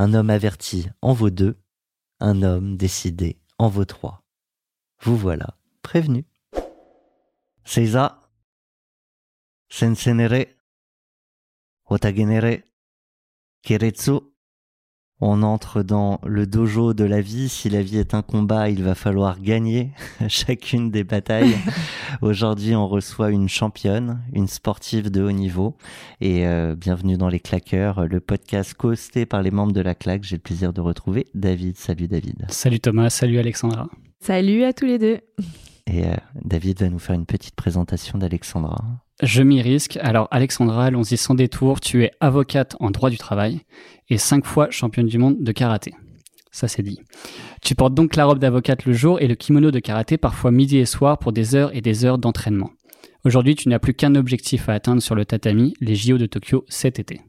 Un homme averti en vaut deux, un homme décidé en vaut trois. Vous voilà prévenu. On entre dans le dojo de la vie. Si la vie est un combat, il va falloir gagner chacune des batailles. Aujourd'hui, on reçoit une championne, une sportive de haut niveau. Et euh, bienvenue dans Les Claqueurs, le podcast co-hosté par les membres de la claque. J'ai le plaisir de retrouver David. Salut David. Salut Thomas, salut Alexandra. Salut à tous les deux. Et euh, David va nous faire une petite présentation d'Alexandra. Je m'y risque. Alors Alexandra, allons-y sans détour. Tu es avocate en droit du travail et cinq fois championne du monde de karaté. Ça c'est dit. Tu portes donc la robe d'avocate le jour et le kimono de karaté parfois midi et soir pour des heures et des heures d'entraînement. Aujourd'hui, tu n'as plus qu'un objectif à atteindre sur le tatami, les JO de Tokyo cet été.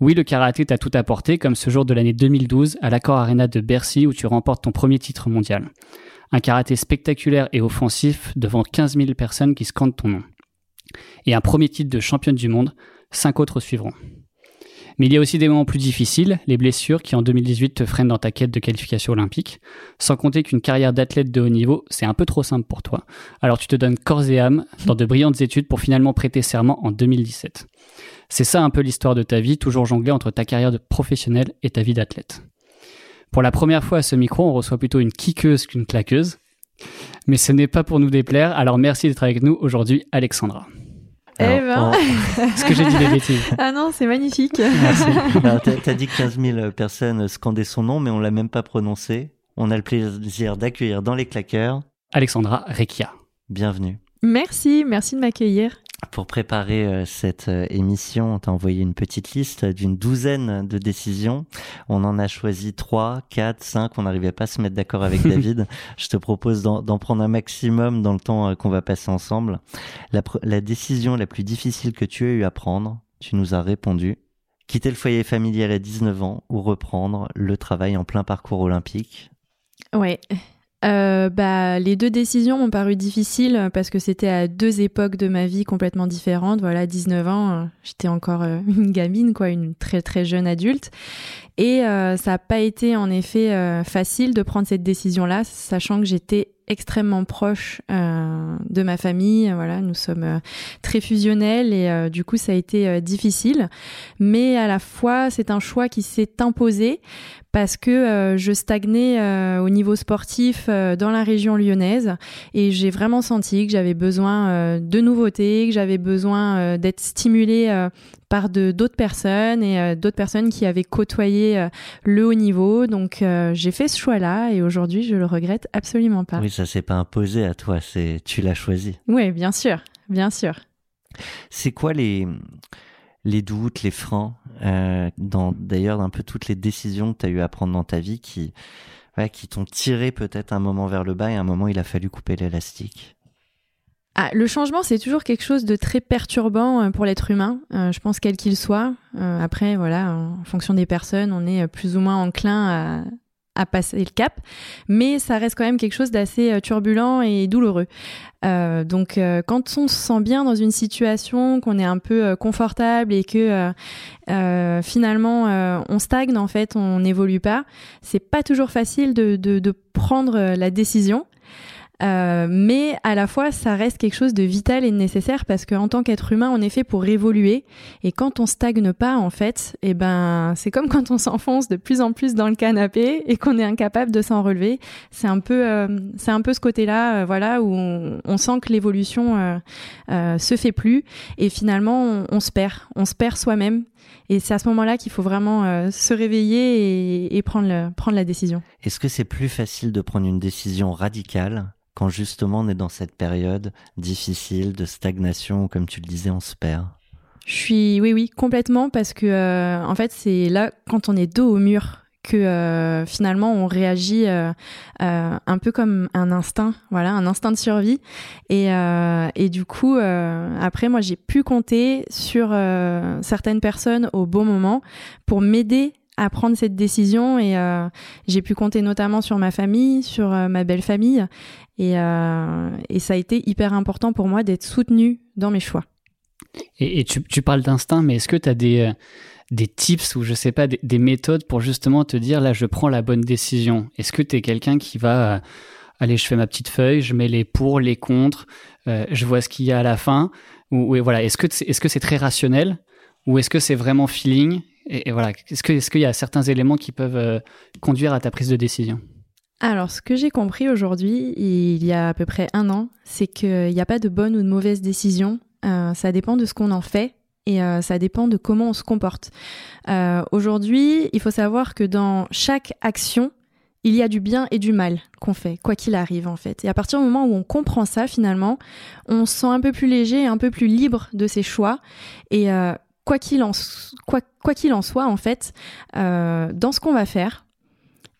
Oui, le karaté t'a tout apporté, comme ce jour de l'année 2012 à l'Accor Arena de Bercy où tu remportes ton premier titre mondial. Un karaté spectaculaire et offensif devant 15 000 personnes qui scandent ton nom. Et un premier titre de championne du monde, cinq autres suivront. Mais il y a aussi des moments plus difficiles, les blessures qui en 2018 te freinent dans ta quête de qualification olympique, sans compter qu'une carrière d'athlète de haut niveau, c'est un peu trop simple pour toi. Alors tu te donnes corps et âme dans de brillantes études pour finalement prêter serment en 2017. C'est ça un peu l'histoire de ta vie, toujours jonglée entre ta carrière de professionnel et ta vie d'athlète. Pour la première fois à ce micro, on reçoit plutôt une kickeuse qu'une claqueuse. Mais ce n'est pas pour nous déplaire, alors merci d'être avec nous aujourd'hui, Alexandra. Eh ben. on- Est-ce que j'ai dit des bêtises Ah non, c'est magnifique. Merci. Alors, t'as, t'as dit que 15 000 personnes scandaient son nom, mais on l'a même pas prononcé. On a le plaisir d'accueillir dans les claqueurs. Alexandra Rekia. Bienvenue. Merci, merci de m'accueillir. Pour préparer euh, cette euh, émission, on t'a envoyé une petite liste d'une douzaine de décisions. On en a choisi trois, quatre, cinq. On n'arrivait pas à se mettre d'accord avec David. Je te propose d'en, prendre un maximum dans le temps euh, qu'on va passer ensemble. La décision la plus difficile que tu as eu à prendre, tu nous as répondu. Quitter le foyer familial à 19 ans ou reprendre le travail en plein parcours olympique. Ouais. Euh, bah, les deux décisions m'ont paru difficiles parce que c'était à deux époques de ma vie complètement différentes. Voilà, 19 ans, euh, j'étais encore euh, une gamine, quoi, une très très jeune adulte. Et euh, ça n'a pas été en effet euh, facile de prendre cette décision-là, sachant que j'étais extrêmement proche euh, de ma famille. Voilà, nous sommes euh, très fusionnels et euh, du coup ça a été euh, difficile. Mais à la fois, c'est un choix qui s'est imposé parce que je stagnais au niveau sportif dans la région lyonnaise et j'ai vraiment senti que j'avais besoin de nouveautés, que j'avais besoin d'être stimulée par de d'autres personnes et euh, d'autres personnes qui avaient côtoyé euh, le haut niveau. Donc euh, j'ai fait ce choix-là et aujourd'hui je le regrette absolument pas. Oui, ça s'est pas imposé à toi, c'est tu l'as choisi. Oui, bien sûr, bien sûr. C'est quoi les, les doutes, les freins, euh, dans d'ailleurs un peu toutes les décisions que tu as eu à prendre dans ta vie qui, ouais, qui t'ont tiré peut-être un moment vers le bas et un moment il a fallu couper l'élastique? Ah, le changement, c'est toujours quelque chose de très perturbant euh, pour l'être humain, euh, je pense quel qu'il soit. Euh, après, voilà, en fonction des personnes, on est plus ou moins enclin à, passer le cap, mais ça reste quand même quelque chose d'assez turbulent et douloureux. Donc, quand on se sent bien dans une situation, qu'on est un peu confortable et que finalement on stagne, en fait, on n'évolue pas, c'est pas toujours facile de, prendre la décision. Euh, mais à la fois, ça reste quelque chose de vital et de nécessaire parce qu'en tant qu'être humain, on est fait pour évoluer. Et quand on stagne pas, en fait, eh ben, c'est comme quand on s'enfonce de plus en plus dans le canapé et qu'on est incapable de s'en relever. C'est un peu, euh, c'est un peu ce côté-là, euh, voilà, où on, sent que l'évolution euh, se fait plus et finalement, on, on se perd, on se perd soi-même. Et c'est à ce moment-là qu'il faut vraiment euh, se réveiller et, et prendre, le, prendre la décision. Est-ce que c'est plus facile de prendre une décision radicale quand justement on est dans cette période difficile de stagnation où, comme tu le disais, on se perd? Je suis, oui, oui, complètement, parce que euh, en fait, c'est là quand on est dos au mur que euh, finalement on réagit euh, euh, un peu comme un instinct, voilà, un instinct de survie. Et, et du coup, après, moi, j'ai pu compter sur certaines personnes au bon moment pour m'aider à prendre cette décision et j'ai pu compter notamment sur ma famille, sur ma belle famille et, et ça a été hyper important pour moi d'être soutenue dans mes choix. Et, et tu, tu parles d'instinct, mais est-ce que tu as des, des tips ou je sais pas, des, des méthodes pour justement te dire là, je prends la bonne décision. Est-ce que tu es quelqu'un qui va, euh, allez, je fais ma petite feuille, je mets les pour, les contre, euh, je vois ce qu'il y a à la fin ou, voilà, est-ce que c'est est -ce très rationnel ou est-ce que c'est vraiment feeling et, voilà, est-ce qu'il est y a certains éléments qui peuvent euh, conduire à ta prise de décision? Alors, ce que j'ai compris aujourd'hui, il y a à peu près un an, c'est qu'il n'y a pas de bonne ou de mauvaise décision. Euh, ça dépend de ce qu'on en fait et euh, ça dépend de comment on se comporte. Euh, aujourd'hui, il faut savoir que dans chaque action, il y a du bien et du mal qu'on fait, quoi qu'il arrive en fait. Et à partir du moment où on comprend ça, finalement, on se sent un peu plus léger, un peu plus libre de ses choix. Et euh, quoi qu'il en, quoi, en soit, en fait, dans ce qu'on va faire,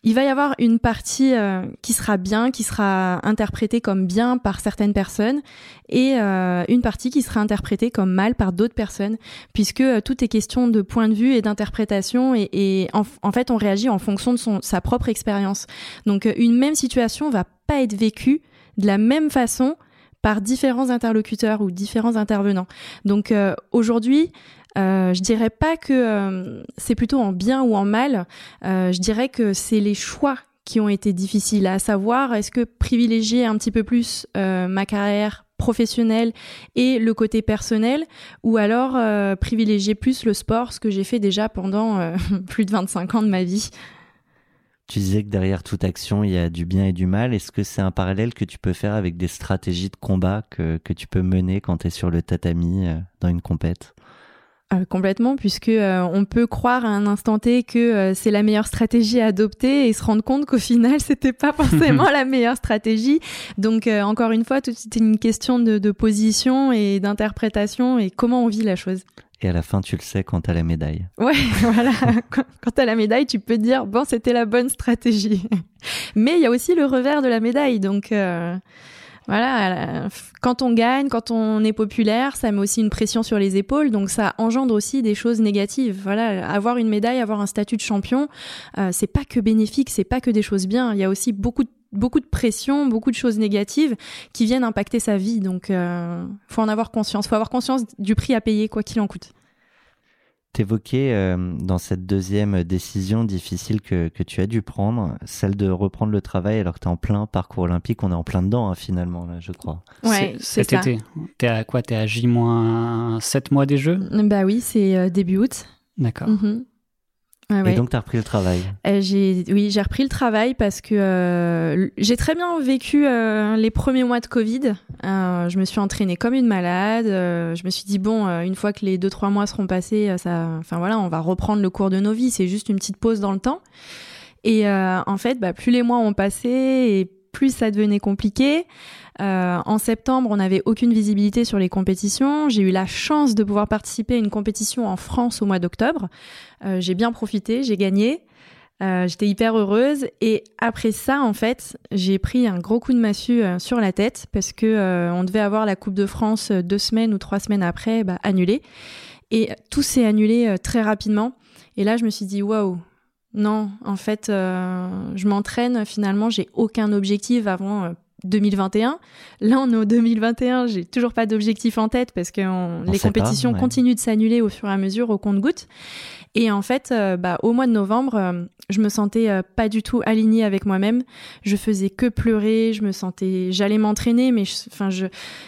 il va y avoir une partie euh, qui sera bien, qui sera interprétée comme bien par certaines personnes, et euh, une partie qui sera interprétée comme mal par d'autres personnes, puisque euh, tout est question de point de vue et d'interprétation, et, en, fait on réagit en fonction de sa propre expérience. Donc une même situation va pas être vécue de la même façon par différents interlocuteurs ou différents intervenants. Donc aujourd'hui, euh, je dirais pas que euh, c'est plutôt en bien ou en mal. Euh, je dirais que c'est les choix qui ont été difficiles, à savoir est-ce que privilégier un petit peu plus euh, ma carrière professionnelle et le côté personnel, ou alors privilégier plus le sport, ce que j'ai fait déjà pendant plus de 25 ans de ma vie. Tu disais que derrière toute action, il y a du bien et du mal. Est-ce que c'est un parallèle que tu peux faire avec des stratégies de combat que, que tu peux mener quand tu es sur le tatami dans une compète? Euh, complètement, puisque euh, on peut croire à un instant T que euh, c'est la meilleure stratégie à adopter et se rendre compte qu'au final c'était pas forcément la meilleure stratégie. Donc encore une fois, tout c'est une question de, de position et d'interprétation et comment on vit la chose. Et à la fin, tu le sais quand t'as la médaille. Ouais, voilà. Quand, quand t'as la médaille, tu peux dire bon, c'était la bonne stratégie. Mais il y a aussi le revers de la médaille, donc. Voilà, quand on gagne, quand on est populaire, ça met aussi une pression sur les épaules, donc ça engendre aussi des choses négatives. Voilà, avoir une médaille, avoir un statut de champion, euh, c'est pas que bénéfique, c'est pas que des choses bien. Il y a aussi beaucoup de beaucoup de pression, beaucoup de choses négatives qui viennent impacter sa vie. Donc, euh, faut en avoir conscience. Faut avoir conscience du prix à payer, quoi qu'il en coûte. T'évoquais euh, dans cette deuxième décision difficile que, que tu as dû prendre, celle de reprendre le travail alors que tu es en plein parcours olympique. On est en plein dedans, hein, finalement, là, je crois. Ouais, c'est Cet ça. été. T'es à quoi? T'es à J-7 mois des Jeux? Bah oui, c'est euh, début août. D'accord. Mhm. Ouais. Et donc, tu as repris le travail. Euh, j'ai, oui, j'ai repris le travail parce que euh, j'ai très bien vécu euh, les premiers mois de Covid. Euh, je me suis entraînée comme une malade. euh, je me suis dit bon, euh, une fois que les deux trois mois seront passés, ça, enfin voilà, on va reprendre le cours de nos vies. C'est juste une petite pause dans le temps. Et euh, en fait, bah, plus les mois ont passé et plus ça devenait compliqué. Euh, en septembre, on n'avait aucune visibilité sur les compétitions. J'ai eu la chance de pouvoir participer à une compétition en France au mois d'octobre. Euh, j'ai bien profité, j'ai gagné. Euh, J'étais hyper heureuse. Et après ça, en fait, j'ai pris un gros coup de massue sur la tête parce que on devait avoir la Coupe de France deux semaines ou trois semaines après, bah, annulée. Et tout s'est annulé très rapidement. Et là, je me suis dit, waouh, non, en fait, euh, je m'entraîne. Finalement, j'ai aucun objectif avant. euh, 2021. Là, on est en 2021, j'ai toujours pas d'objectif en tête parce que on- On les pas, compétitions ouais. continuent de s'annuler au fur et à mesure au compte-gouttes. Et en fait, euh, bah, au mois de novembre, euh, je me sentais euh, pas du tout alignée avec moi-même. Je faisais que pleurer, je me sentais, j'allais m'entraîner, mais enfin, je,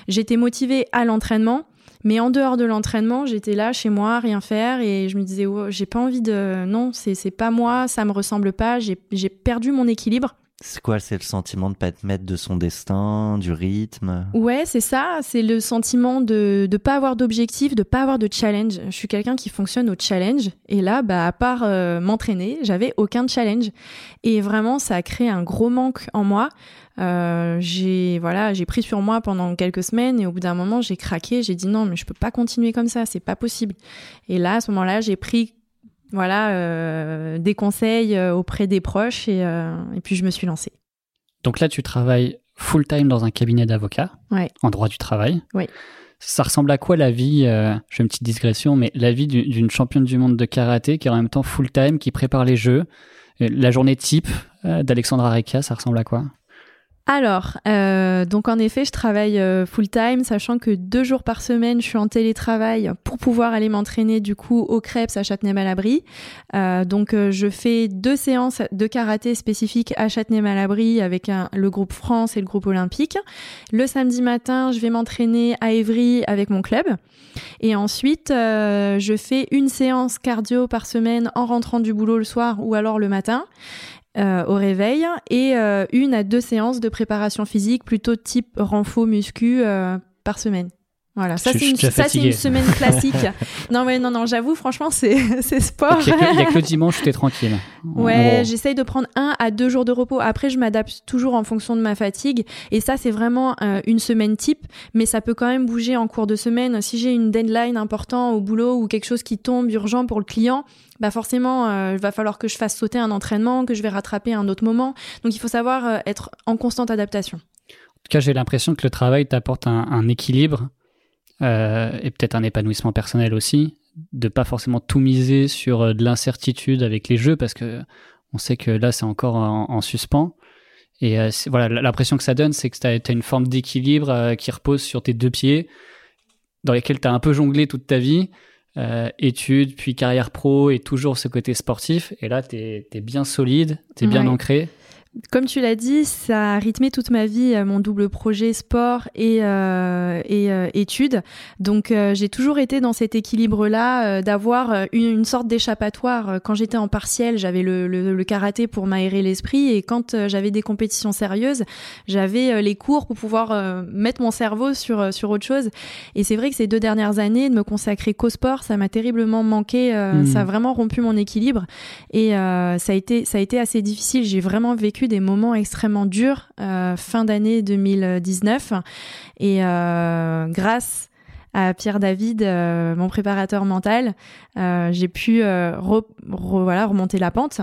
j'étais motivée à l'entraînement. Mais en dehors de l'entraînement, j'étais là chez moi, à rien faire, et je me disais, oh, j'ai pas envie de, non, c'est, pas moi, ça me ressemble pas, j'ai, j'ai perdu mon équilibre. C'est quoi C'est le sentiment de pas être maître de son destin, du rythme? Ouais, c'est ça. C'est le sentiment de ne pas avoir d'objectif, de pas avoir de challenge. Je suis quelqu'un qui fonctionne au challenge. Et là, bah, à part euh, m'entraîner, j'avais aucun challenge. Et vraiment, ça a créé un gros manque en moi. Euh, j'ai voilà, j'ai pris sur moi pendant quelques semaines et au bout d'un moment, j'ai craqué. J'ai dit non, mais je peux pas continuer comme ça. C'est pas possible. Et là, à ce moment-là, j'ai pris voilà euh, des conseils euh, auprès des proches et, euh, et puis je me suis lancée. Donc là, tu travailles full-time dans un cabinet d'avocat, Ouais. en droit du travail. Oui. Ça ressemble à quoi la vie, je fais une petite digression, mais la vie du- d'une championne du monde de karaté qui est en même temps full-time, qui prépare les jeux La journée type d'Alexandra Rekia, ça ressemble à quoi? Alors, euh, donc en effet, je travaille euh, full time, sachant que deux jours par semaine, je suis en télétravail pour pouvoir aller m'entraîner du coup au Crêpes à Châtenay-Malabry. Euh, donc, je fais deux séances de karaté spécifiques à Châtenay-Malabry avec un- le groupe France et le groupe olympique. Le samedi matin, je vais m'entraîner à Évry avec mon club. Et ensuite, je fais une séance cardio par semaine en rentrant du boulot le soir ou alors le matin euh, au réveil et euh, une à deux séances de préparation physique plutôt type renfo muscu euh, par semaine. Voilà, ça c'est une, une semaine classique. non mais non non, j'avoue franchement c'est c'est sport. Il n'y a, que- a le dimanche où t'es tranquille. Ouais, j'essaye de prendre un à deux jours de repos. Après, je m'adapte toujours en fonction de ma fatigue. Et ça, c'est vraiment euh, une semaine type, mais ça peut quand même bouger en cours de semaine. Si j'ai une deadline important au boulot ou quelque chose qui tombe urgent pour le client, bah forcément, euh, il va falloir que je fasse sauter un entraînement, que je vais rattraper un autre moment. Donc, il faut savoir euh, être en constante adaptation. En tout cas, j'ai l'impression que le travail t'apporte un, un équilibre euh, et peut-être un épanouissement personnel aussi, de pas forcément tout miser sur euh, de l'incertitude avec les jeux parce que on sait que là c'est encore en, en suspens. Et euh, voilà, l'impression que ça donne, c'est que tu as, une forme d'équilibre euh, qui repose sur tes deux pieds, dans lesquels tu as un peu jonglé toute ta vie, études, puis carrière pro et toujours ce côté sportif. Et là, tu es, bien solide, tu es bien ancré. Comme tu l'as dit, ça a rythmé toute ma vie, euh, mon double projet sport et, euh, et euh, études. Donc euh, j'ai toujours été dans cet équilibre-là, d'avoir une, une sorte d'échappatoire. Quand j'étais en partiel, j'avais le, le, le karaté pour m'aérer l'esprit et quand j'avais des compétitions sérieuses, j'avais les cours pour pouvoir mettre mon cerveau sur, sur autre chose. Et c'est vrai que ces deux dernières années, de me consacrer qu'au sport, ça m'a terriblement manqué. Mhm. Ça a vraiment rompu mon équilibre. Et ça, a été, ça a été assez difficile. J'ai vraiment vécu des moments extrêmement durs euh, fin d'année 2019. Et euh, grâce à Pierre David, euh, mon préparateur mental, j'ai pu remonter la pente,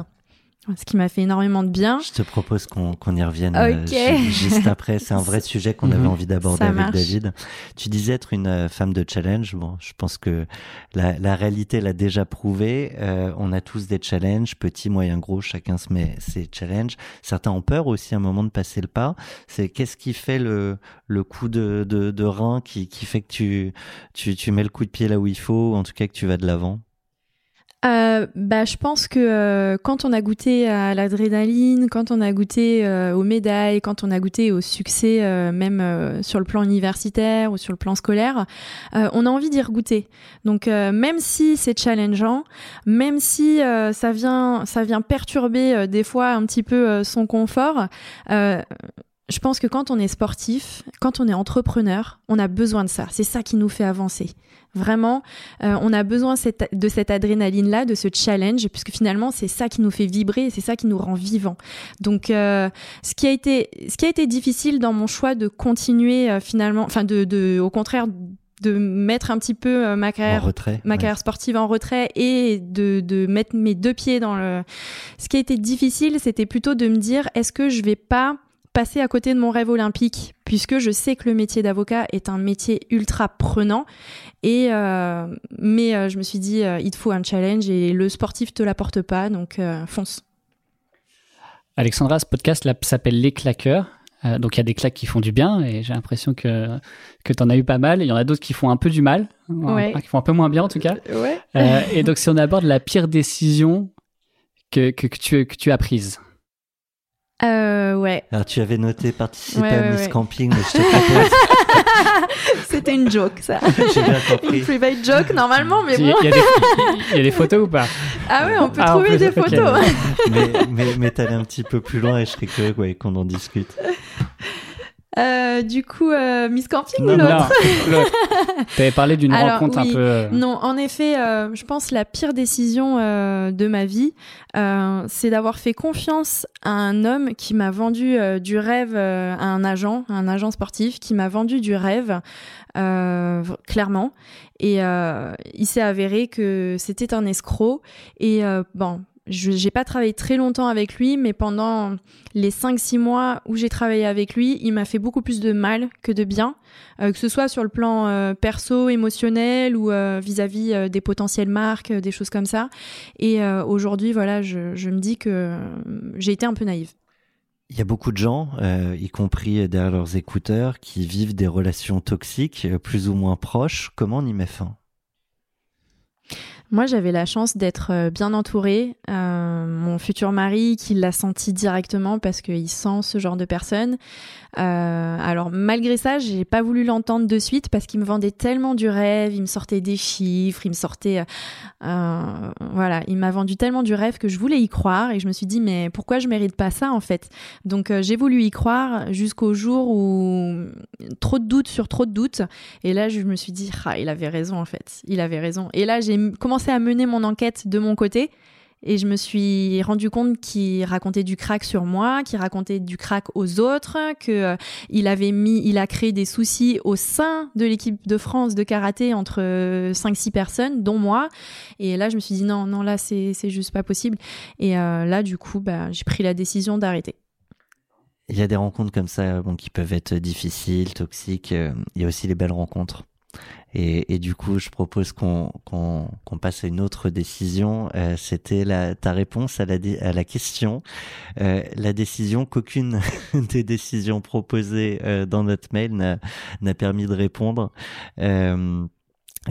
ce qui m'a fait énormément de bien. Je te propose qu'on qu'on y revienne euh, juste après. C'est un vrai sujet qu'on avait Mhm. envie d'aborder avec marche. David. Tu disais être une euh, femme de challenge. Bon, je pense que la, la réalité l'a déjà prouvé. Euh, on a tous des challenges, petits, moyens, gros. Chacun se met ses challenges. Certains ont peur aussi à un moment de passer le pas. C'est qu'est-ce qui fait le, le coup de, de, de rein qui, qui fait que tu, tu, tu mets le coup de pied là où il faut, ou en tout cas que tu vas de l'avant? Euh, bah, je pense que euh, quand on a goûté à l'adrénaline, quand on a goûté euh, aux médailles, quand on a goûté au succès, euh, même sur le plan universitaire ou sur le plan scolaire, on a envie d'y regoûter. Donc, même si c'est challengeant, même si ça vient, ça vient perturber des fois un petit peu son confort. Je pense que quand on est sportif, quand on est entrepreneur, on a besoin de ça. C'est ça qui nous fait avancer. Vraiment, euh, on a besoin cette- de cette adrénaline-là, de ce challenge, puisque finalement, c'est ça qui nous fait vibrer, c'est ça qui nous rend vivants. Donc, euh, ce qui a été, ce qui a été difficile dans mon choix de continuer euh, finalement, enfin, de, de, au contraire, de mettre un petit peu ma carrière retrait. ma ouais. carrière sportive en retrait et de, de mettre mes deux pieds dans le. Ce qui a été difficile, c'était plutôt de me dire est-ce que je vais pas passer à côté de mon rêve olympique puisque je sais que le métier d'avocat est un métier ultra prenant et euh, mais euh, je me suis dit euh, il te faut un challenge et le sportif te l'apporte pas donc fonce. Alexandra, ce podcast là s'appelle Les Claqueurs. Donc il y a des claques qui font du bien et j'ai l'impression que que t'en as eu pas mal. Il y en a d'autres qui font un peu du mal, Ouais. qui font un peu moins bien en tout cas. Ouais. Et donc si on aborde la pire décision que que, que tu que tu as prise. Euh, ouais. Alors tu avais noté participer Ouais, à ouais, Miss ouais. Camping, mais je te propose, C'était une joke, ça. j'ai bien Une compris. private joke, normalement, mais bon. il y a des, il y a des photos ou pas Ah ouais, on peut Ah, on trouver peut- des photos. mais mais, mais t'allais un petit peu plus loin et je serais curieux ouais, qu'on en discute. Euh, du coup, euh, Miss Camping Non, ou l'autre. T'avais parlé d'une rencontre oui. un peu. euh, Non, en effet, euh, je pense la pire décision euh, de ma vie, euh, c'est d'avoir fait confiance à un homme qui m'a vendu du rêve euh, à un agent, un agent sportif qui m'a vendu du rêve, euh, clairement. Et euh, il s'est avéré que c'était un escroc. Et euh, bon. Je j'ai pas travaillé très longtemps avec lui, mais pendant les 5-6 mois où j'ai travaillé avec lui, il m'a fait beaucoup plus de mal que de bien. Euh, que ce soit sur le plan euh, perso, émotionnel ou euh, vis-à-vis des potentielles marques, des choses comme ça. Et aujourd'hui, voilà, je, je me dis que j'ai été un peu naïve. Il y a beaucoup de gens, y compris derrière leurs écouteurs, qui vivent des relations toxiques, plus ou moins proches. Comment on y met fin? Moi, j'avais la chance d'être euh, bien entourée. Euh, mon futur mari, qui l'a senti directement parce qu'il sent ce genre de personne. Euh, alors, malgré ça, j'ai pas voulu l'entendre de suite parce qu'il me vendait tellement du rêve, il me sortait des chiffres, il me sortait, voilà, il m'a vendu tellement du rêve que je voulais y croire et je me suis dit mais pourquoi je mérite pas ça en fait? Donc j'ai voulu y croire jusqu'au jour où trop de doutes sur trop de doutes et là je me suis dit ah il avait raison en fait, il avait raison. Et là j'ai m- à mener mon enquête de mon côté. Et je me suis rendu compte qu'il racontait du crack sur moi, qu'il racontait du crack aux autres, que euh, il avait mis, il a créé des soucis au sein de l'équipe de France de karaté entre 5-6 personnes, dont moi. Et là, je me suis dit non, non, là, c'est juste pas possible. Et euh, là, du coup, bah, j'ai pris la décision d'arrêter. Il y a des rencontres comme ça qui peuvent être difficiles, toxiques. euh, Il y a aussi les belles rencontres. Et, et du coup, je propose qu'on passe à une autre décision. Euh, C'était ta réponse à la, dé- à la question. Euh, la décision qu'aucune des décisions proposées euh, dans notre mail n'a permis de répondre.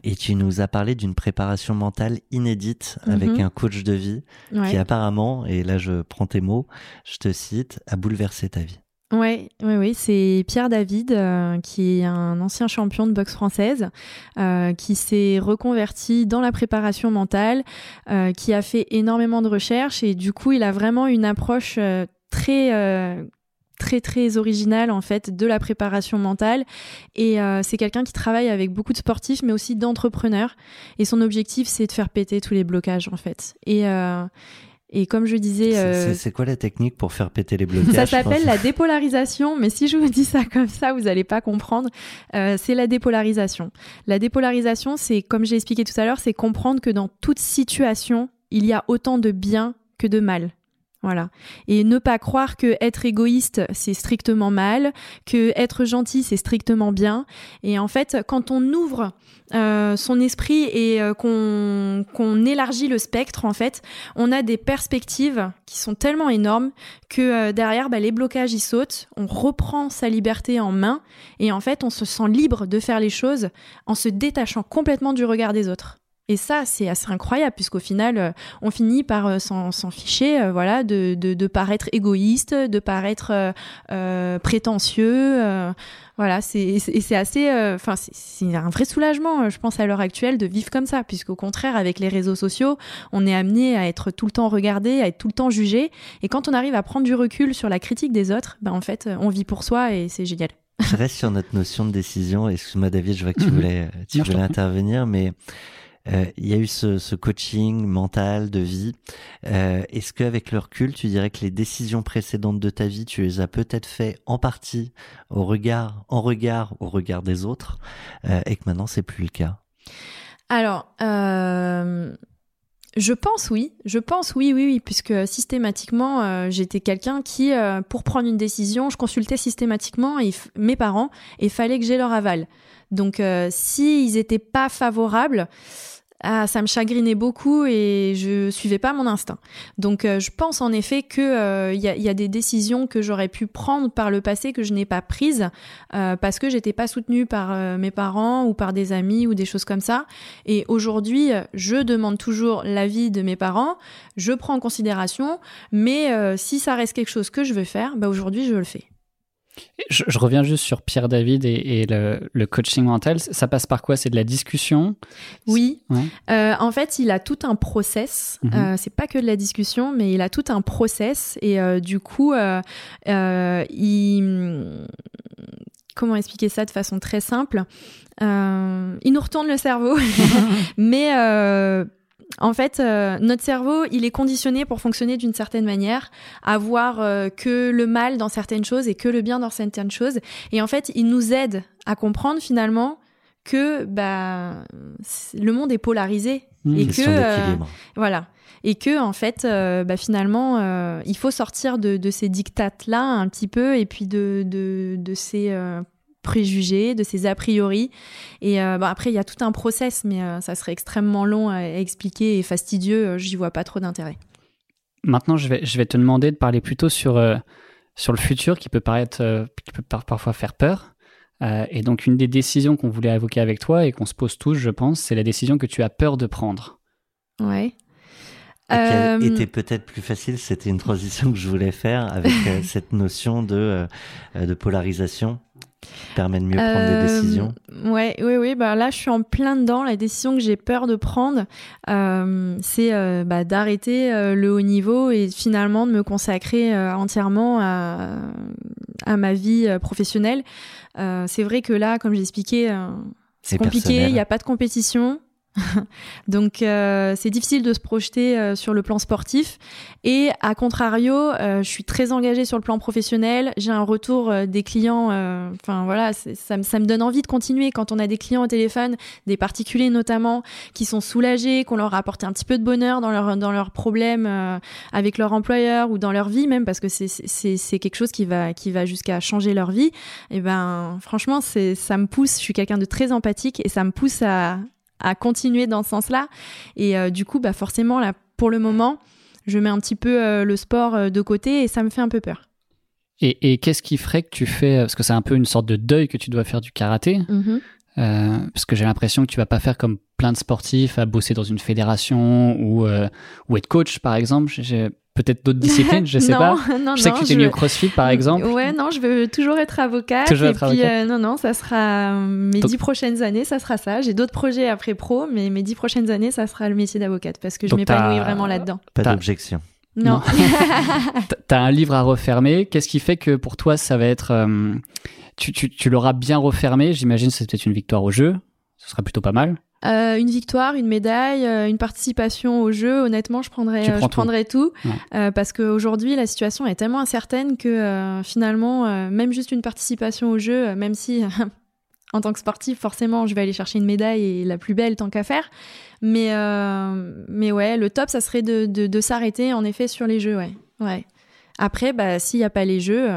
Et tu nous as parlé d'une préparation mentale inédite avec Mhm. un coach de vie qui apparemment, et là je prends tes mots, je te cite, a bouleversé ta vie. Ouais, ouais, c'est Pierre David, euh, qui est un ancien champion de boxe française, euh, qui s'est reconverti dans la préparation mentale, euh, qui a fait énormément de recherches et du coup, il a vraiment une approche très très très originale en fait de la préparation mentale. Et c'est quelqu'un qui travaille avec beaucoup de sportifs mais aussi d'entrepreneurs. Et son objectif c'est de faire péter tous les blocages en fait. Et et comme je disais C'est- euh, C'est quoi la technique pour faire péter les blocages ça s'appelle la dépolarisation, mais si je vous dis ça comme ça, vous n'allez pas comprendre. Euh, c'est la dépolarisation. La dépolarisation, c'est, comme j'ai expliqué tout à l'heure, c'est comprendre que dans toute situation, il y a autant de bien que de mal. Voilà. Et ne pas croire que être égoïste, c'est strictement mal, que être gentil, c'est strictement bien. Et en fait, quand on ouvre euh, son esprit et euh, qu'on élargit le spectre, en fait, on a des perspectives qui sont tellement énormes que euh, derrière, bah, les blocages, ils sautent, on reprend sa liberté en main et en fait, on se sent libre de faire les choses en se détachant complètement du regard des autres. Et ça, c'est assez incroyable, puisqu'au final, euh, on finit par euh, s'en ficher, euh, voilà, de, de, de paraître égoïste, de paraître euh, prétentieux. euh, voilà, c'est assez, enfin, c'est- c'est un vrai soulagement, je pense, à l'heure actuelle, de vivre comme ça, puisqu'au contraire, avec les réseaux sociaux, on est amené à être tout le temps regardé, à être tout le temps jugé. Et quand on arrive à prendre du recul sur la critique des autres, ben en fait, on vit pour soi et c'est génial. Je reste sur notre notion de décision. Excuse-moi David, je vois que tu voulais, tu voulais intervenir, mais euh, il y a eu ce, coaching mental de vie. Euh, Est-ce qu'avec le recul, tu dirais que les décisions précédentes de ta vie, tu les as peut-être fait en partie au regard, en regard, au regard des autres, euh, et que maintenant c'est plus le cas? Alors, je pense oui, je pense oui, oui, oui, puisque systématiquement, j'étais quelqu'un qui, pour prendre une décision, je consultais systématiquement mes parents et fallait que j'ai leur aval. Donc, euh, s'ils étaient pas favorables, ah, ça me chagrinait beaucoup et je suivais pas mon instinct. Donc euh, je pense en effet que il y, a, y, a, des décisions que j'aurais pu prendre par le passé que je n'ai pas prises parce que j'étais pas soutenue par mes parents ou par des amis ou des choses comme ça. Et aujourd'hui, je demande toujours l'avis de mes parents, je prends en considération, mais si ça reste quelque chose que je veux faire, bah aujourd'hui je le fais. Je, reviens juste sur Pierre David et, le, coaching mental. Ça passe par quoi? C'est de la discussion? Oui. Euh, en fait, il a tout un process. Mhm. Euh, c'est pas que de la discussion, mais il a tout un process. Et euh, du coup, il. Comment expliquer ça de façon très simple? Il nous retourne le cerveau, mais en fait, euh, notre cerveau, il est conditionné pour fonctionner d'une certaine manière, à voir euh, que le mal dans certaines choses et que le bien dans certaines choses. Et en fait, il nous aide à comprendre finalement que bah, le monde est polarisé mmh, et que euh, voilà. Et que en fait bah, finalement il faut sortir de, de ces dictates là un petit peu et puis de, de, de ces préjugés, de ses a priori. Et euh, bon, après, il y a tout un process, mais euh, ça serait extrêmement long à expliquer et fastidieux. Euh, j'y vois pas trop d'intérêt. Maintenant, je vais, je vais te demander de parler plutôt sur, sur le futur qui peut paraître, qui peut parfois faire peur. et donc, une des décisions qu'on voulait évoquer avec toi et qu'on se pose tous, je pense, c'est la décision que tu as peur de prendre. Ouais. Et qui était peut-être plus facile, c'était une transition que je voulais faire avec cette notion de, de polarisation permet de mieux prendre des euh, décisions. Ouais, oui, oui. Bah là, je suis en plein dedans. La décision que j'ai peur de prendre, euh, c'est euh, bah, d'arrêter le haut niveau et finalement de me consacrer entièrement à, à, ma vie professionnelle. c'est vrai que là, comme j'ai expliqué, c'est compliqué. Il n'y a pas de compétition. Donc euh, c'est difficile de se projeter euh, sur le plan sportif et à contrario, euh, je suis très engagée sur le plan professionnel. J'ai un retour des clients. Enfin voilà, ça, ça, me donne envie de continuer quand on a des clients au téléphone, des particuliers notamment, qui sont soulagés, qu'on leur a apporté un petit peu de bonheur dans leur dans leurs problèmes avec leur employeur ou dans leur vie même parce que c'est c'est quelque chose qui va qui va jusqu'à changer leur vie. Et ben franchement c'est ça me pousse. Je suis quelqu'un de très empathique et ça me pousse à à continuer dans ce sens-là. Et euh, du coup, bah forcément, là, pour le moment, je mets un petit peu euh, le sport euh, de côté et ça me fait un peu peur. Et, qu'est-ce qui ferait que tu fais, parce que c'est un peu une sorte de deuil que tu dois faire du karaté, mm-hmm. parce que j'ai l'impression que tu vas pas faire comme plein de sportifs à bosser dans une fédération ou, ou être coach par exemple. J'ai peut-être d'autres disciplines, je sais pas. Non, je sais que tu t'es mis au CrossFit par exemple. Ouais, non, je veux toujours être avocate. Toujours et être puis, euh, non, non, ça sera mes dix prochaines années, ça sera ça. J'ai d'autres projets après pro, mais mes dix prochaines années, ça sera le métier d'avocate parce que je m'épanouis vraiment là-dedans. Pas d'objection. Non. T'as un livre à refermer. Qu'est-ce qui fait que pour toi, ça va être. Euh, tu, tu, tu l'auras bien refermé? J'imagine que c'est peut-être une victoire au jeu. Ce sera plutôt pas mal. Euh, une victoire, une médaille, euh, une participation au jeu, honnêtement, je prendrais, euh, je prendrais tout, parce qu'aujourd'hui la situation est tellement incertaine que finalement, même juste une participation au jeu, même si en tant que sportif, forcément, je vais aller chercher une médaille et la plus belle tant qu'à faire, mais mais ouais, le top, ça serait de, de, de s'arrêter en effet sur les jeux, ouais, ouais. Après, bah s'il n'y a pas les jeux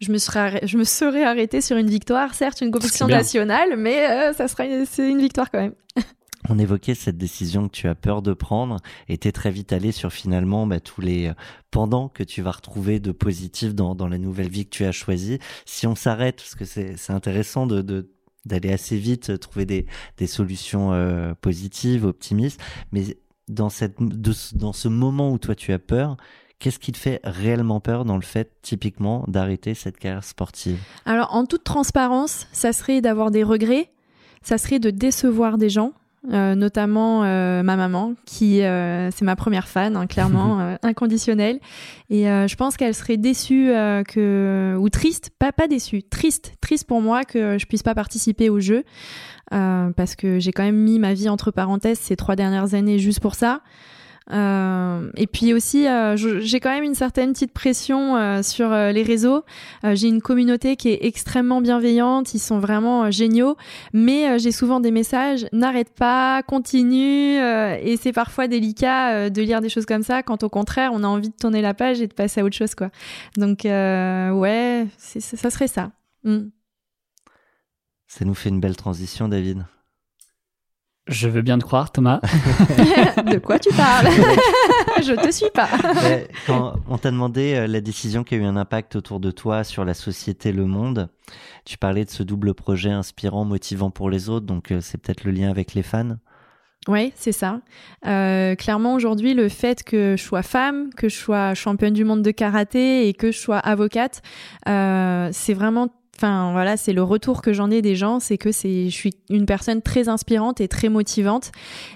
je me serais, je me serais arrêtée sur une victoire, certes une compétition nationale, mais euh, ça sera c'est une victoire quand même. On évoquait cette décision que tu as peur de prendre et t'es très vite allé sur finalement bah, tous les euh, pendant que tu vas retrouver de positif dans, dans la nouvelle vie que tu as choisie. Si on s'arrête, parce que c'est intéressant de, d'aller assez vite trouver des, des solutions euh, positives, optimistes, mais dans, cette, dans ce moment où toi tu as peur, Qu'est-ce qui te fait réellement peur dans le fait, typiquement, d'arrêter cette carrière sportive? Alors, en toute transparence, ça serait d'avoir des regrets, ça serait de décevoir des gens, euh, notamment euh, ma maman, qui euh, c'est ma première fan, hein, clairement inconditionnelle. Et je pense qu'elle serait déçue que ou triste, pas pas déçue, triste, triste pour moi que je puisse pas participer au jeu parce que j'ai quand même mis ma vie entre parenthèses ces trois dernières années juste pour ça. Euh, et puis aussi, euh, j'ai quand même une certaine petite pression euh, sur les réseaux. J'ai une communauté qui est extrêmement bienveillante, ils sont vraiment géniaux, mais j'ai souvent des messages n'arrête pas, continue, et c'est parfois délicat de lire des choses comme ça, quand au contraire, on a envie de tourner la page et de passer à autre chose, quoi. Donc ouais, ça serait ça. Mm. Ça nous fait une belle transition, David. Je veux bien te croire, Thomas. de quoi tu parles? Je te suis pas. Mais Quand on t'a demandé euh, la décision qui a eu un impact autour de toi sur la société, le monde, tu parlais de ce double projet inspirant, motivant pour les autres, donc euh, c'est peut-être le lien avec les fans. Oui, c'est ça. Euh, clairement, aujourd'hui, le fait que je sois femme, que je sois championne du monde de karaté et que je sois avocate, euh, c'est vraiment Enfin voilà, c'est le retour que j'en ai des gens, c'est que c'est, je suis une personne très inspirante et très motivante.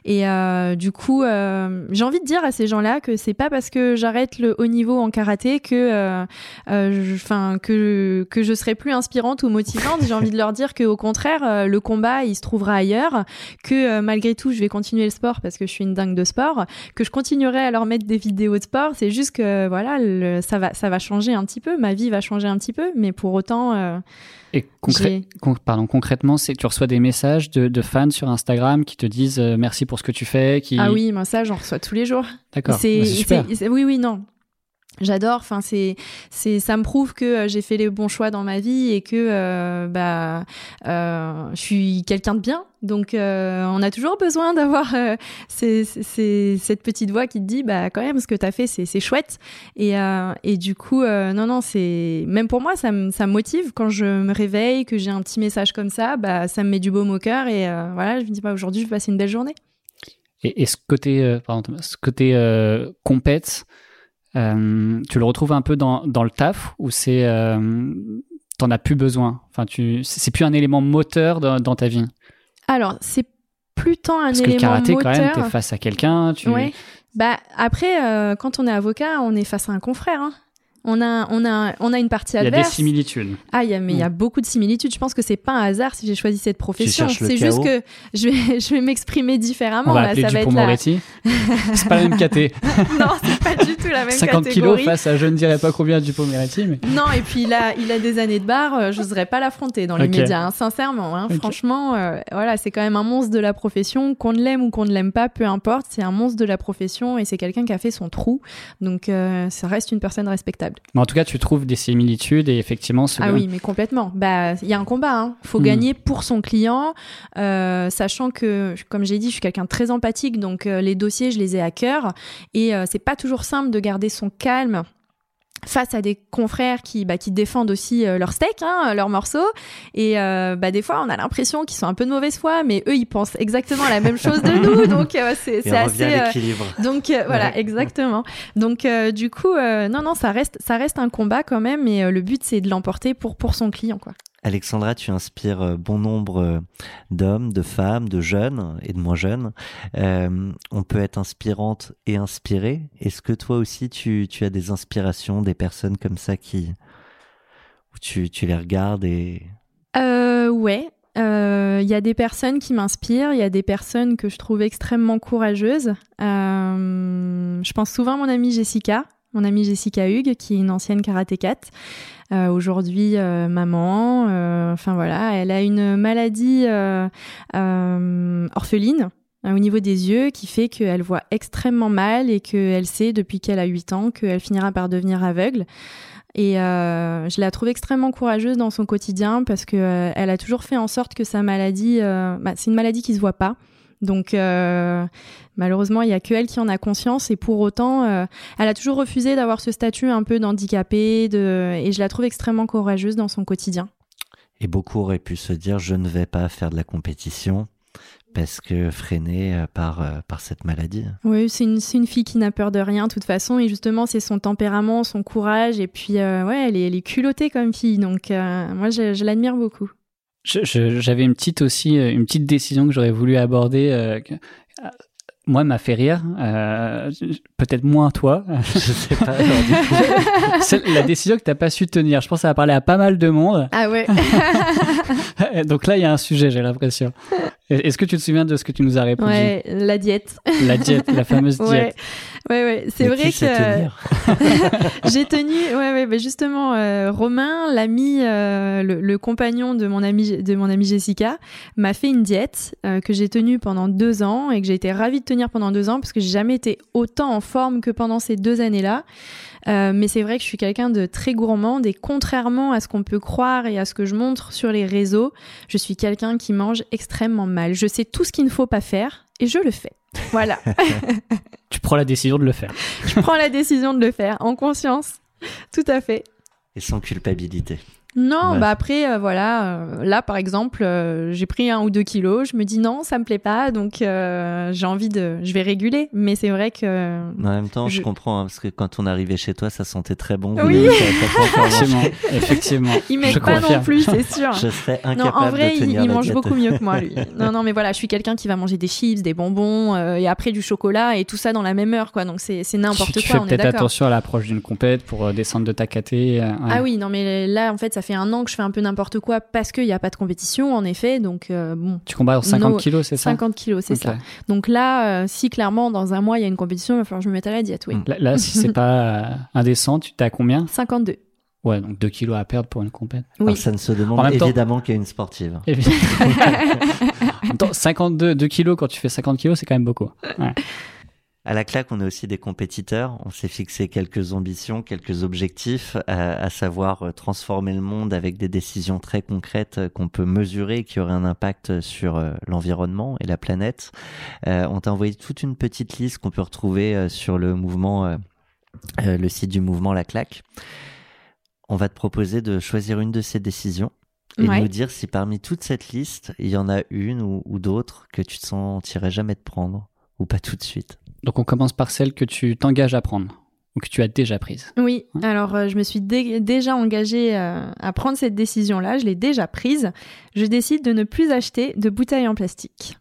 Et euh, du coup, euh, j'ai envie de dire à ces gens-là que c'est pas parce que j'arrête le haut niveau en karaté que, euh, euh, enfin que que je serai plus inspirante ou motivante. j'ai envie de leur dire que au contraire, euh, le combat il se trouvera ailleurs. Que euh, malgré tout, je vais continuer le sport parce que je suis une dingue de sport. Que je continuerai à leur mettre des vidéos de sport. C'est juste que voilà, ça va ça va changer un petit peu. Ma vie va changer un petit peu, mais pour autant. Et con- pardon, concrètement, c'est tu reçois des messages de, de fans sur Instagram qui te disent euh, merci pour ce que tu fais. Qui... Ah oui, moi ça j'en reçois tous les jours. d'accord. C'est Bah, super. oui oui non. J'adore. Enfin c'est c'est ça me prouve que euh, j'ai fait les bons choix dans ma vie et que euh, bah euh, je suis quelqu'un de bien. Donc on a toujours besoin d'avoir cette petite voix qui te dit bah quand même ce que t'as fait c'est chouette et et du coup non non c'est même pour moi ça me ça motive quand je me réveille que j'ai un petit message comme ça bah ça me met du baume au cœur et voilà je me dis pas aujourd'hui je vais passer une belle journée. Et, et ce côté, pardon, ce côté compète, euh, tu le retrouves un peu dans, dans le taf ou c'est euh, t'en as plus besoin? Enfin, tu, c'est plus un élément moteur dans, dans ta vie? Alors c'est plus tant un Parce que le élément karaté, moteur. quand même, t'es face à quelqu'un. Tu... Ouais. Bah après, euh, quand on est avocat, on est face à un confrère. hein. On a, on a, on a une partie Il y a des adverse. similitudes. Ah, il y a, mais il y a Mm. beaucoup de similitudes. Je pense que c'est pas un hasard si j'ai choisi cette profession. C'est juste que je vais, je vais m'exprimer différemment. On va là. Ça va être la... C'est pas la même KT. non, c'est pas du tout la même 50 catégorie. kilos face à je ne dirais pas combien Dupont-Moretti, mais Non, et puis il a, il a des années de barre, euh, je n'oserais pas l'affronter dans les médias, hein, sincèrement. hein. Franchement, euh, voilà, c'est quand même un monstre de la profession, qu'on l'aime ou qu'on ne l'aime pas, peu importe, c'est un monstre de la profession et c'est quelqu'un qui a fait son trou, donc euh, ça reste une personne respectable. Mais en tout cas, tu trouves des similitudes et effectivement, ce Ah oui, mais complètement. Bah, il y a un combat. Hein. Faut Hmm. gagner pour son client, euh, sachant que, comme j'ai dit, je suis quelqu'un de très empathique, donc euh, les dossiers, je les ai à cœur, et euh, c'est pas toujours simple de garder son calme face à des confrères qui, bah, qui défendent aussi euh, leur steak, hein, leurs morceaux. Et euh, bah, des fois, on a l'impression qu'ils sont un peu de mauvaise foi, mais eux, ils pensent exactement la même chose de nous. Donc, euh, c'est Et assez. à euh, donc euh, voilà, Ouais. exactement. Donc euh, du coup, euh, non, non, ça reste, ça reste un combat quand même, mais euh, le but c'est de l'emporter pour pour son client, quoi. Alexandra, tu inspires euh, bon nombre euh, d'hommes, de femmes, de jeunes et de moins jeunes. Euh, on peut être inspirante et inspirée. Est-ce que toi aussi, tu, as des inspirations, des personnes comme ça qui, tu, tu les regardes et Euh, ouais. Il y a des personnes qui m'inspirent, il y a des personnes que je trouve extrêmement courageuses. Je pense souvent à mon amie Jessica, mon amie Jessica Hugues, qui est une ancienne karatékate, euh, aujourd'hui euh, maman. euh, Enfin voilà, elle a une maladie euh, orpheline euh, au niveau des yeux qui fait qu'elle voit extrêmement mal et qu'elle sait depuis qu'elle a 8 ans qu'elle finira par devenir aveugle. Et je la trouve extrêmement courageuse dans son quotidien parce que euh, a toujours fait en sorte que sa maladie, bah, c'est une maladie qui se voit pas. Donc euh, malheureusement, il y a que elle qui en a conscience et pour autant, euh, elle a toujours refusé d'avoir ce statut un peu d'handicapé. De... Et je la trouve extrêmement courageuse dans son quotidien. Et beaucoup auraient pu se dire je ne vais pas faire de la compétition parce que freinée euh, par, par cette maladie. Oui, c'est une, une fille qui n'a peur de rien, de toute façon. Et justement, c'est son tempérament, son courage. Et puis, euh, ouais, elle est, elle est culottée comme fille. Donc, moi, je, je l'admire beaucoup. J'avais une petite aussi, euh, une petite décision que j'aurais voulu aborder. euh, que- euh, moi, m'a fait rire. euh, Peut-être moins toi. Je sais pas. C'est la décision que t'as pas su tenir. Je pense que ça va parler à pas mal de monde. Ah ouais Donc là, il y a un sujet, j'ai l'impression. Est-ce que tu te souviens de ce que tu nous as répondu? Ouais, la diète. La diète, la fameuse diète. Ouais. Ouais, ouais, c'est Mais vrai que tenir j'ai tenu. Ouais, ouais, bah justement, euh, Romain, l'ami, euh, le, le compagnon de mon ami, de mon amie Jessica, m'a fait une diète euh, que j'ai tenue pendant deux ans et que j'ai été ravie de tenir pendant deux ans parce que j'ai jamais été autant en forme que pendant ces deux années-là. Euh, mais c'est vrai que je suis quelqu'un de très gourmande et contrairement à ce qu'on peut croire et à ce que je montre sur les réseaux, je suis quelqu'un qui mange extrêmement mal. Je sais tout ce qu'il ne faut pas faire et je le fais. Voilà. Tu prends la décision de le faire. je prends la décision de le faire en conscience. Tout à fait. Et sans culpabilité. Non, Ouais. bah après, euh, voilà, euh, là par exemple, euh, j'ai pris un ou deux kilos, je me dis non, ça me plaît pas, donc euh, j'ai envie de, je vais réguler, mais c'est vrai que En même temps, je, Je- comprends, hein, parce que quand on arrivait chez toi, ça sentait très bon. Oui. Effectivement, effectivement. il Je m'aide pas non confirme. plus, c'est sûr. Je serais Non, incapable en vrai, de il, tenir il la mange beaucoup mieux que moi, lui. Non, non, mais voilà, je suis quelqu'un qui va manger des chips, des bonbons, euh, et après du chocolat, et tout ça dans la même heure, quoi. Donc c'est c'est n'importe tu, tu quoi, fais peut-être attention à l'approche d'une compète pour euh, descendre de ta caté. euh, ouais. Ah oui, non, mais là, en fait, ça fait un an que je fais un peu n'importe quoi parce qu'il n'y a pas de compétition, en effet. Donc, euh, bon, Tu combats en 50 No- kilos, c'est ça? 50 kilos, c'est ça. Donc là, euh, si clairement, dans un mois, il y a une compétition, il va falloir que je me mette à la diète, oui. Là, là, si c'est pas euh, indécent, tu t'es à combien? 52. Ouais, donc 2 kilos à perdre pour une compète. Oui. Alors, ça ne se demande temps- évidemment qu'il y a une sportive. en même temps, 52 2 kilos quand tu fais 50 kilos, c'est quand même beaucoup. Ouais. À la claque, on est aussi des compétiteurs. On s'est fixé quelques ambitions, quelques objectifs, euh, à savoir euh, transformer le monde avec des décisions très concrètes euh, qu'on peut mesurer et qui auraient un impact sur l'environnement et la planète. Euh, on t'a envoyé toute une petite liste qu'on peut retrouver sur le mouvement, le site du mouvement La Claque. On va te proposer de choisir une de ces décisions et Ouais. de nous dire si parmi toute cette liste, il y en a une ou, ou d'autres que tu te sentirais jamais de prendre ou pas tout de suite. Donc on commence par celle que tu t'engages à prendre ou que tu as déjà prise. Oui, Ouais. alors euh, je me suis dé- déjà engagée euh, à prendre cette décision-là, je l'ai déjà prise. Je décide de ne plus acheter de bouteilles en plastique.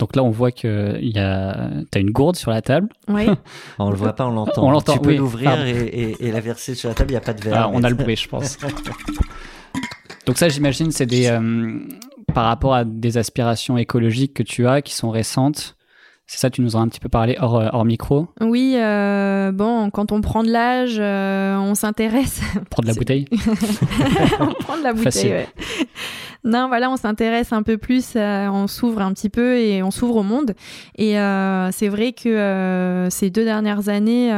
Donc là, on voit que y a, t'as une gourde sur la table. Oui, On le voit pas, on l'entend. On l'entend, Tu peux oui. l'ouvrir et, et- et la verser sur la table. Il n'y a pas de verre. Ah, on a le bruit, je pense. Donc ça, j'imagine, c'est des euh, par rapport à des aspirations écologiques que tu as qui sont récentes. C'est ça, tu nous en as un petit peu parlé hors, euh, hors micro. oui euh, bon, quand on prend de l'âge, euh, on s'intéresse. Prendre la C'est- bouteille. on prend de la bouteille, Facile. ouais. Non, voilà, on s'intéresse un peu plus, euh, on s'ouvre un petit peu et on s'ouvre au monde. Et euh, c'est vrai que euh, ces deux dernières années,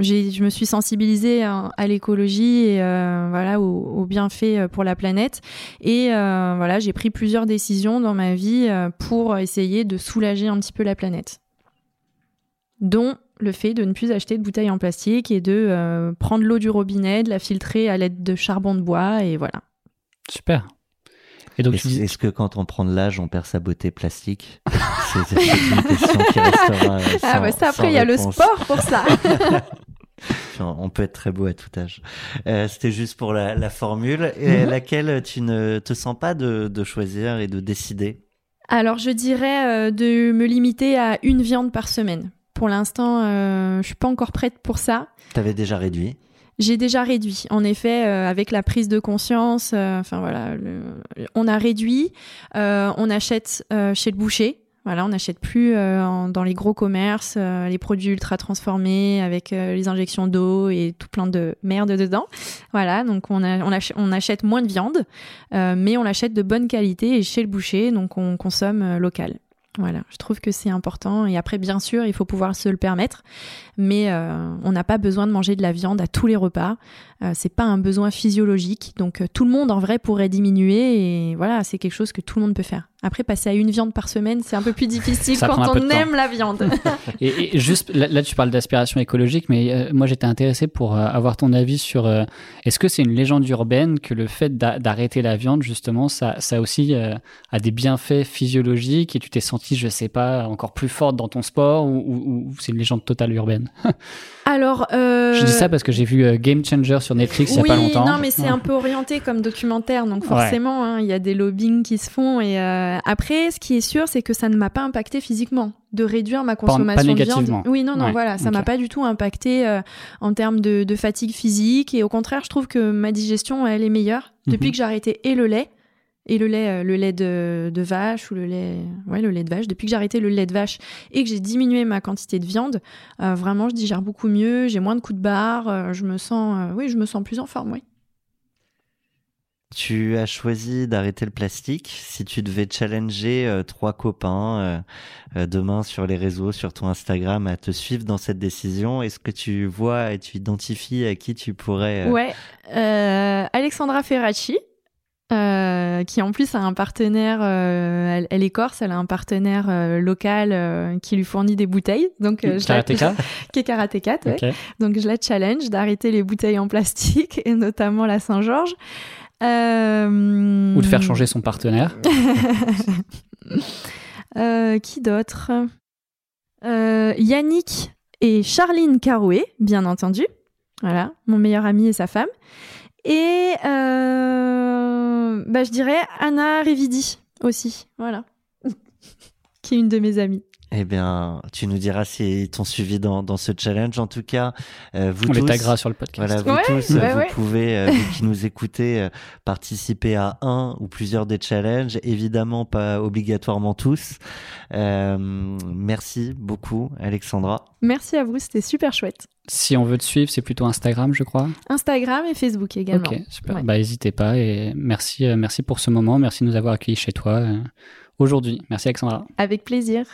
je me suis sensibilisée à, à l'écologie et voilà aux, bienfaits pour la planète. Et voilà, j'ai pris plusieurs décisions dans ma vie pour essayer de soulager un petit peu la planète, dont le fait de ne plus acheter de bouteilles en plastique et de prendre l'eau du robinet, de la filtrer à l'aide de charbon de bois et voilà. Super. Et donc, tu Est-ce dis- est-ce que quand on prend de l'âge, on perd sa beauté plastique? C'est c'est une question qui restera. euh, ah bah ça après il y a le sport pour ça. On peut être très beau à tout âge. Euh, C'était juste pour la, la formule, et Mhm. laquelle tu ne te sens pas de, de choisir et de décider? Alors je dirais euh, de me limiter à une viande par semaine. Pour l'instant, euh, je suis pas encore prête pour ça. T'avais déjà réduit? J'ai déjà réduit. En effet, euh, avec la prise de conscience, euh, enfin voilà, le- on a réduit. Euh, on achète euh, chez le boucher. Voilà, on n'achète plus euh, en- dans les gros commerces euh, les produits ultra transformés avec les injections d'eau et tout plein de merde dedans. Voilà, donc on, a- on, ach- on achète moins de viande, mais on l'achète de bonne qualité et chez le boucher, donc on consomme local. Voilà, je trouve que c'est important. Et après, bien sûr, il faut pouvoir se le permettre, mais euh, on n'a pas besoin de manger de la viande à tous les repas. Euh, c'est pas un besoin physiologique, donc euh, tout le monde en vrai pourrait diminuer. Et voilà, c'est quelque chose que tout le monde peut faire. Après, passer à une viande par semaine, c'est un peu plus difficile quand on temps. aime la viande. Et, et juste là, là, tu parles d'aspiration écologique, mais euh, moi j'étais intéressé pour euh, avoir ton avis sur euh, est-ce que c'est une légende urbaine que le fait d'a- d'arrêter la viande justement, ça, ça aussi a des bienfaits physiologiques et tu t'es senti, je sais pas, encore plus forte dans ton sport ou, ou- ou c'est une légende totale urbaine? Alors, Je dis ça parce que j'ai vu Game Changer sur Netflix il y a oui, pas longtemps. non, mais c'est un peu orienté comme documentaire, donc forcément, hein, il y a des lobbying qui se font. Et euh, après, ce qui est sûr, c'est que ça ne m'a pas impacté physiquement de réduire ma pas consommation de viande. Oui, non, non, Ouais, voilà, ça ok. m'a pas du tout impacté euh, en termes de, de fatigue physique. Et au contraire, je trouve que ma digestion, elle est meilleure depuis Mhm. que j'ai arrêté et le lait Et le lait, euh, le lait de, de vache ou le lait, ouais, le lait de vache. Depuis que j'ai arrêté le lait de vache et que j'ai diminué ma quantité de viande, euh, vraiment, je digère beaucoup mieux. J'ai moins de coups de barre. euh, je me sens, euh, oui, je me sens plus en forme, oui. Tu as choisi d'arrêter le plastique. Si tu devais challenger trois copains demain sur les réseaux, sur ton Instagram, à te suivre dans cette décision, est-ce que tu vois et tu identifies à qui tu pourrais... Ouais, Alexandra Ferracci, euh, qui en plus a un partenaire, euh, elle, elle est corse, elle a un partenaire euh, local qui lui fournit des bouteilles, donc Karatéka qui est karatéka, ouais. Ok. donc je la challenge d'arrêter les bouteilles en plastique et notamment la Saint-Georges. Ou de faire changer son partenaire. Qui d'autre? Yannick et Charline Carouet, bien entendu. Voilà, mon meilleur ami et sa femme. Et euh, bah, je dirais Anna Revidi aussi. Voilà. qui est une de mes amies. Eh bien, tu nous diras si t'ont suivi dans, dans ce challenge. En tout cas, euh, vous On les tous, taguera sur le podcast. Voilà, vous Ouais, tous, ouais, vous ouais. pouvez, euh, vous qui nous écoutez, euh, participer à un ou plusieurs des challenges. Évidemment, pas obligatoirement tous. Euh, merci beaucoup, Alexandra. Merci à vous, c'était super chouette. Si on veut te suivre, c'est plutôt Instagram, je crois. Instagram et Facebook également. Ok, super. Ouais. Bah, n'hésitez pas et merci, euh, merci pour ce moment. Merci de nous avoir accueillis chez toi euh, aujourd'hui. Merci, Alexandra. Avec plaisir.